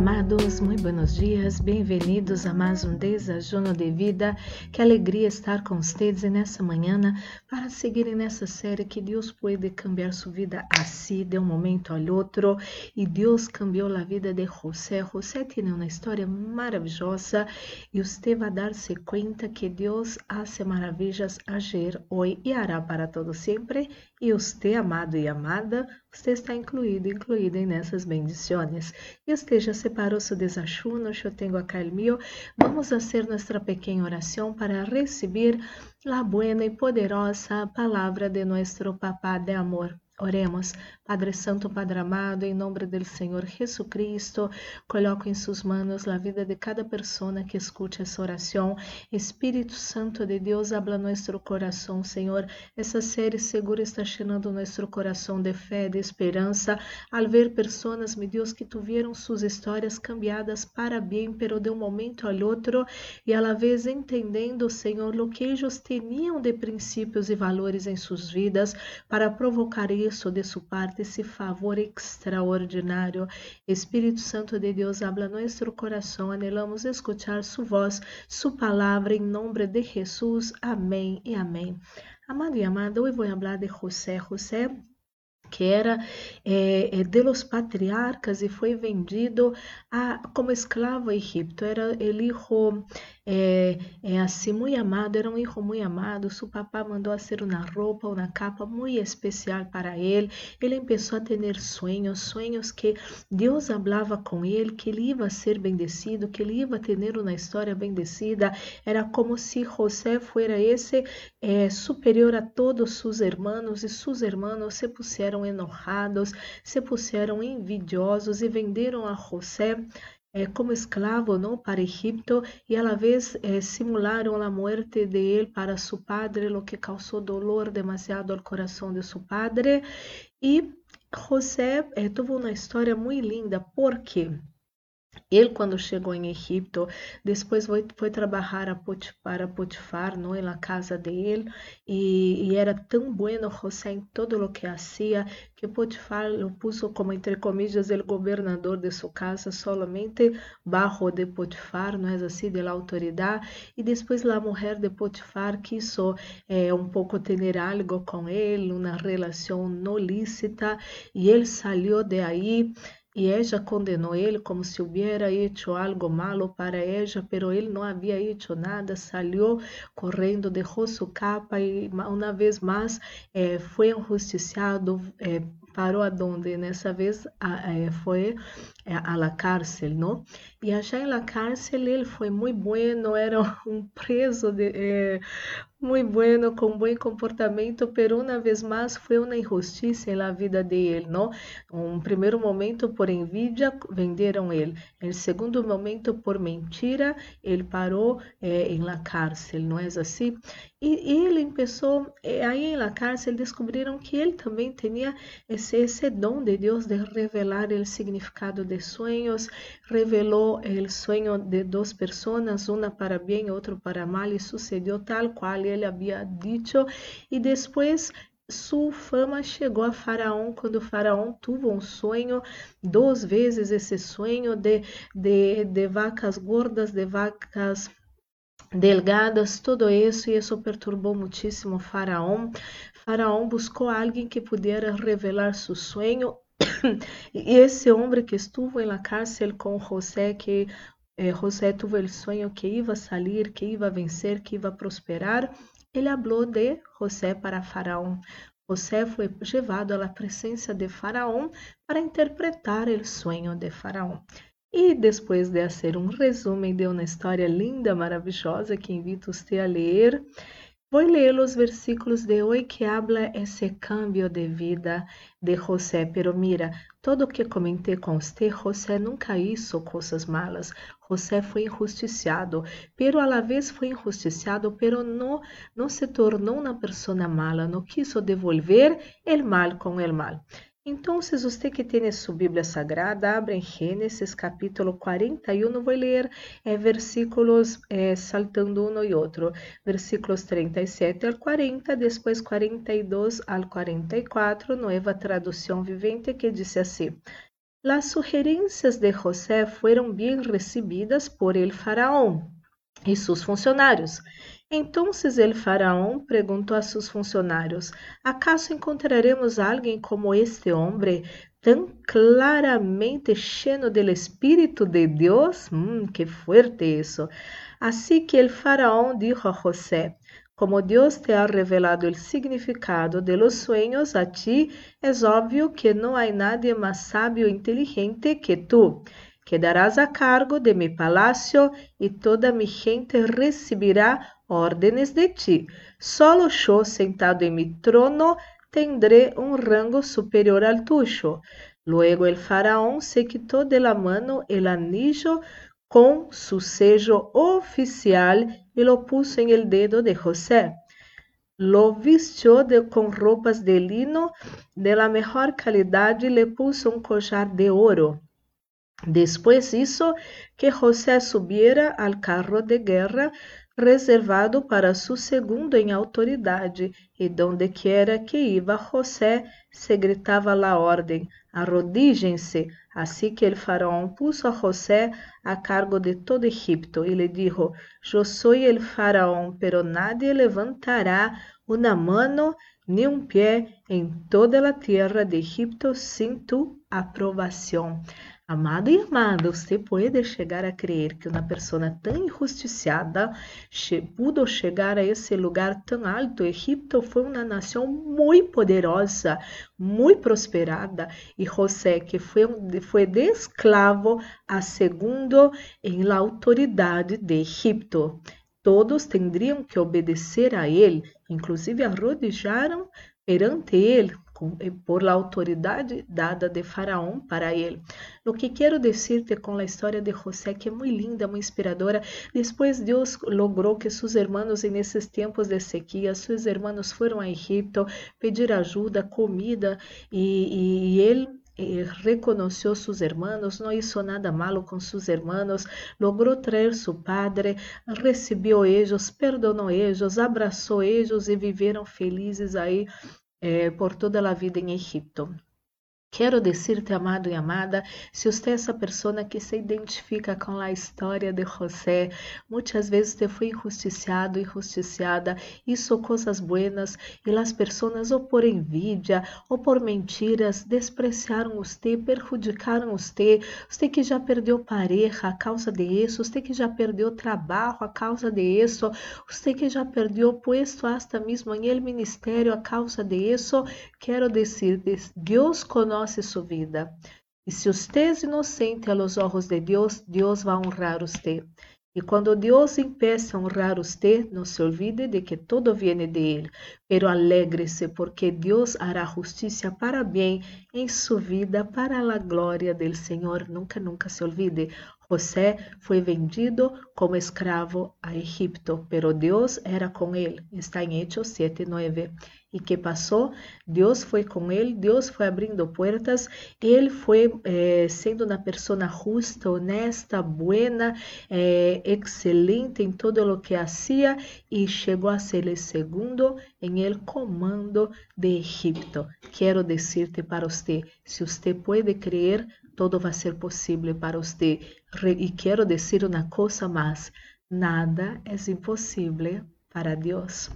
más. Amados, muito buenos dias, bem-vindos a mais um Desajuno de Vida. Que alegria estar com vocês nessa manhã para seguir nessa série que Deus pode cambiar sua vida assim de um momento ao outro. E Deus cambiou a vida de José. José tem uma história maravilhosa e você vai dar-se conta que Deus hace maravilhas ayer, hoje e hará para todo sempre. E você, amado e amada, você está incluído, incluída nessas bendições. E esteja separou seu desachuno, eu tenho acá el mío. Vamos fazer nossa pequena oração para receber a buena e poderosa palavra de nosso Papá de amor. Oremos, Padre Santo, Padre amado, em nome do Senhor Jesus Cristo, coloco em suas mãos a vida de cada pessoa que escute essa oração. Espírito Santo de Deus, habla nosso coração, Senhor. Essa série segura está llenando nosso coração de fé, de esperança, al ver pessoas, meu Deus, que tiveram suas histórias cambiadas para bem, pero de um momento ao outro, e la vez entendendo, Senhor, o que eles tinham de princípios e valores em suas vidas para provocar isso isso de sua parte esse favor extraordinário. Espírito Santo de Deus, habla nosso coração, anelamos escuchar sua voz, sua palavra, em nome de Jesus. Amém e amém. Amado e amada, hoje vou falar de José. José que era é, de los patriarcas e foi vendido a, como escravo a Egipto. Era o hijo é, é, assim muito amado, era um hijo muito amado. Su papá mandou fazer uma roupa, uma capa muito especial para ele. Ele começou a ter sonhos, sonhos que Deus falava com ele, que ele ia ser bendecido, que ele ia ter uma história bendecida. Era como se José fuera esse é, superior a todos seus irmãos e seus irmãos se puseram enojados, se puseram envidiosos e venderam a José eh, como esclavo não para Egipto e a la vez eh, simularam a morte de ele para seu padre, lo que causou dolor demasiado ao coração de seu padre. E José eh, teve uma história muito linda, porque ele, quando chegou em Egipto, depois foi, foi trabalhar a Potifar, a Potifar não, na casa dele, e, e, era tão bueno José em todo o que fazia, que Potifar o puso como, entre comillas, o governador de sua casa, solamente bajo de Potifar, não é assim, de la autoridade, e depois a mulher de Potifar quiso eh, um pouco ter algo com ele, uma relação não lícita, e ele saiu de aí, e ella condenou ele como se hubiera hecho algo malo para ella, pero ele não havia hecho nada, salió correndo, deixou sua capa e uma vez mais eh, foi injusticiado, eh, parou aonde nessa vez eh, foi a la cárcel, não? E allá na cárcel ele foi muito bueno, era um preso de, eh, muy bueno, com bom comportamento, pero uma vez mais foi uma injustiça na vida de ele, não? Um primeiro momento por envidia venderam ele, em segundo momento por mentira ele parou eh, em la cárcel, não é assim? E, ele começou, eh, aí na cárcel descobriram que ele também tinha esse, esse dom de Deus de revelar o significado de sonhos, revelou o sonho de duas pessoas, uma para bem, outra para mal, e sucedeu tal qual ele havia dito, e depois sua fama chegou a Faraó quando Faraó teve um sonho, duas vezes esse sonho de, de, de vacas gordas, de vacas delgadas, tudo isso, e isso perturbou muitíssimo Faraó. Faraó buscou alguém que pudesse revelar seu sonho, e esse homem que estuvo na cárcel com José, que eh, José teve o sonho que ia sair, que ia vencer, que ia prosperar, ele falou de José para Faraó. José foi levado à presença de Faraó para interpretar o sonho de Faraó. E depois de fazer um resumo de uma história linda, maravilhosa, que invito você a ler, vou ler os versículos de hoje que habla esse cambio de vida de José. Pero mira, todo o que comentei com você, José nunca hizo coisas malas. José foi injusticiado, pero a la vez foi injusticiado, pero não, não se tornou uma pessoa mala, não quiso devolver el mal com el mal. Então, se você que tem sua Bíblia Sagrada, abra em Gênesis capítulo 41, vou ler é, versículos é, saltando um e outro, versículos 37 ao 40, depois 42 ao 44, nova tradução vivente, que diz assim: Las sugerencias de José fueron bien recibidas por el faraón y sus funcionarios. Entonces el faraón preguntó a sus funcionarios, ¿acaso encontraremos a alguien como este hombre tan claramente lleno del Espíritu de Dios? Mm, qué fuerte eso. Así que el faraón dijo a José, como Dios te ha revelado el significado de los sueños a ti, es obvio que no hay nadie más sabio e inteligente que tú. Quedarás a cargo de mi palacio y toda mi gente recibirá órdenes de ti. Solo yo sentado en mi trono tendré un rango superior al tuyo. Luego el faraón se quitó de la mano el anillo con su sello oficial y lo puso en el dedo de José. Lo vistió de, con ropas de lino de la mejor calidad y le puso un collar de oro. Después hizo que José subiera al carro de guerra reservado para su segundo em autoridade, e donde quiera que iba José, se gritava la ordem, arrodígense. Assim que el faraón puso a José a cargo de todo Egipto e lhe dijo, yo soy el faraón, pero nadie levantará una mano ni un pie en toda la tierra de Egipto sin tu aprovação. Amado e amada, você pode chegar a crer que uma pessoa tão injusticiada pudo chegar a esse lugar tão alto. Egipto foi uma nação muito poderosa, muito prosperada, e José, que foi, foi de escravo a segundo em la autoridade de Egipto. Todos teriam que obedecer a ele, inclusive arrodijaram perante ele por la autoridade dada de Faraón para ele. O que quero dizer-te com a história de José, que é muito linda, muito inspiradora. Depois Deus logrou que seus irmãos, nesses tempos de sequia, seus irmãos foram a Egipto pedir ajuda, comida, e, e ele eh, reconheceu seus irmãos, não hizo nada malo com seus irmãos, logrou trazer seu padre, recebeu eles, perdonou eles, abraçou eles e viveram felizes aí eh, por toda a vida em Egipto. Quero dizer-te, amado e amada, se você é essa pessoa que se identifica com a história de José, muitas vezes te foi injusticiado, injusticiada, hizo coisas buenas e as pessoas ou por envidia ou por mentiras despreciaram você, perjudicaram você, você que já perdeu pareja a causa de isso, você que já perdeu trabalho a causa de isso, você que já perdeu puesto hasta mesmo em el ministério a causa de isso, quero dizer-te, Deus conosco conoce su vida. E se você é inocente a los ojos de Deus, Deus vai honrar você. E quando Deus empiece a honrar você, não se olvide de que todo viene de Ele, pero alegre-se porque Deus hará justiça para bem em sua vida, para a glória del Senhor. Nunca, nunca se olvide. José foi vendido como escravo a Egipto, pero Deus era com ele. Está em Hechos 7, 9. E que passou? Deus foi com ele, Deus foi abrindo portas, ele foi eh, sendo uma pessoa justa, honesta, buena, eh, excelente em todo o que hacía e chegou a ser o segundo em el comando de Egipto. Quero dizer-te para você, se você pode crer, todo vai ser possível para você. E quero dizer uma coisa mais: nada é impossível para Deus.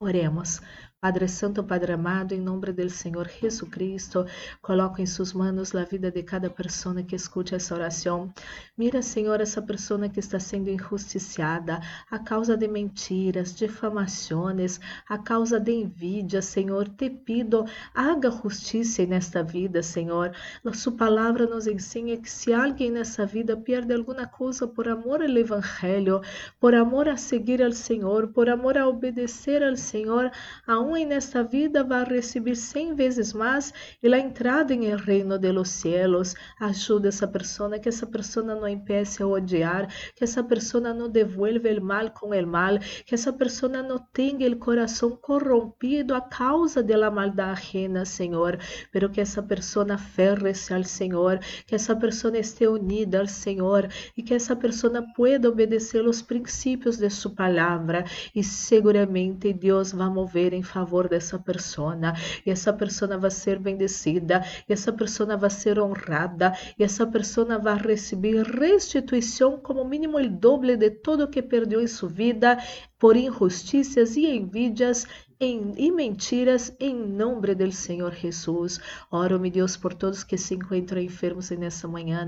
Oremos. Padre Santo, Padre amado, em nome do Senhor Jesus Cristo, coloco em suas mãos a vida de cada pessoa que escute essa oração. Mira, Senhor, essa pessoa que está sendo injusticiada a causa de mentiras, difamações, a causa de envidia, Senhor. Te pido, haga justiça nesta vida, Senhor. A sua palavra nos ensina que se alguém nessa vida perde alguma coisa por amor ao Evangelho, por amor a seguir ao Senhor, por amor a obedecer ao Senhor, aún nesta vida vai receber cem vezes mais e a entrada em el reino de los cielos. Ajuda essa pessoa, que essa pessoa não empiece a odiar, que essa pessoa não devuelva o mal com o mal, que essa pessoa não tenha o coração corrompido a causa de la maldade ajena, Senhor, pero que essa pessoa aferre-se ao Senhor, que essa pessoa esteja unida ao Senhor e que essa pessoa pueda obedecer os princípios de sua palavra e seguramente Deus vai mover em favor dessa pessoa e essa pessoa vai ser bendecida e essa pessoa vai ser honrada e essa pessoa vai receber restituição como mínimo o doble de tudo que perdeu em sua vida por injustiças e envidias em, e mentiras em nome do Senhor Jesus. Oro, meu Deus, por todos que se encontram enfermos nessa manhã,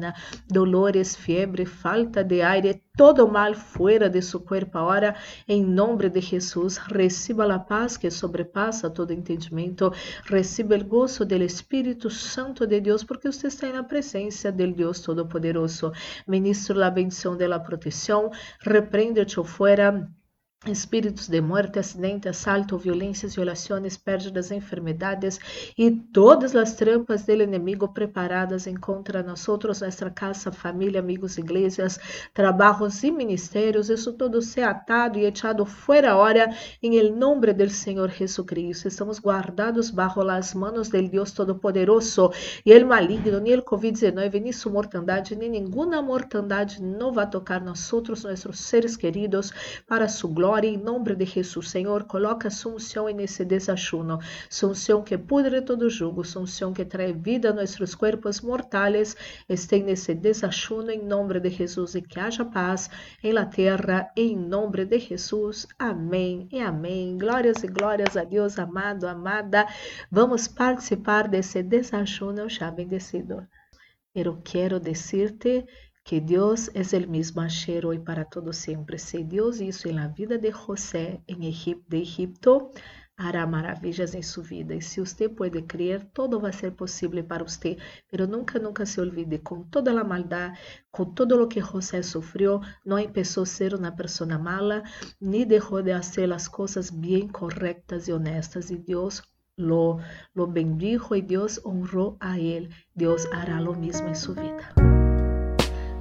dolores, febre, falta de aire, todo mal fora de seu corpo agora, em nome de Jesus. Receba a paz que sobrepassa todo entendimento, receba o gozo do Espírito Santo de Deus, porque você está na presença do Deus Todo-Poderoso. Ministro a bendição da proteção, repreende-te fora espíritos de muerte, acidente, assalto, violências, violações, perdas, enfermedades e todas as trampas do inimigo preparadas contra nós, nossa casa, família, amigos, igrejas, trabalhos e ministérios, isso tudo se atado e echado fora hora em nome do Senhor Jesucristo. Estamos guardados bajo las manos del Deus Todo-Poderoso. E el maligno, nem el Covid-19, nem sua mortandade, nem nenhuma mortandade não vai tocar nós outros, nossos seres queridos, para sua glória em nome de Jesus. Senhor, coloca sunção nesse desachuno, sunção que pudre todo jugo, sunção que trae vida a nossos corpos mortais, este nesse desachuno em nome de Jesus e que haja paz em la terra em nome de Jesus. Amém e amém. Glórias e glórias a Deus, amado, amada. Vamos participar desse desachuno já bendecido. Eu quero dizer-te que Deus é o mesmo ayer, hoy para todo sempre. Se Deus hizo na vida de José em Egipto, de Egipto, hará maravilhas em sua vida. E se você pode crer, todo vai ser possível para você. Pero nunca, nunca se olvide, com toda a maldade, com todo o que José sofreu, não começou a ser uma pessoa mala, nem deixou de fazer as coisas bem corretas e honestas. E Deus lo, lo bendijo e Deus honrou a ele. Deus hará lo mesmo em sua vida.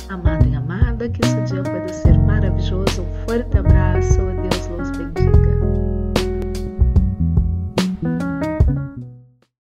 Amado e amada, que esse dia pode ser maravilhoso. Um forte abraço.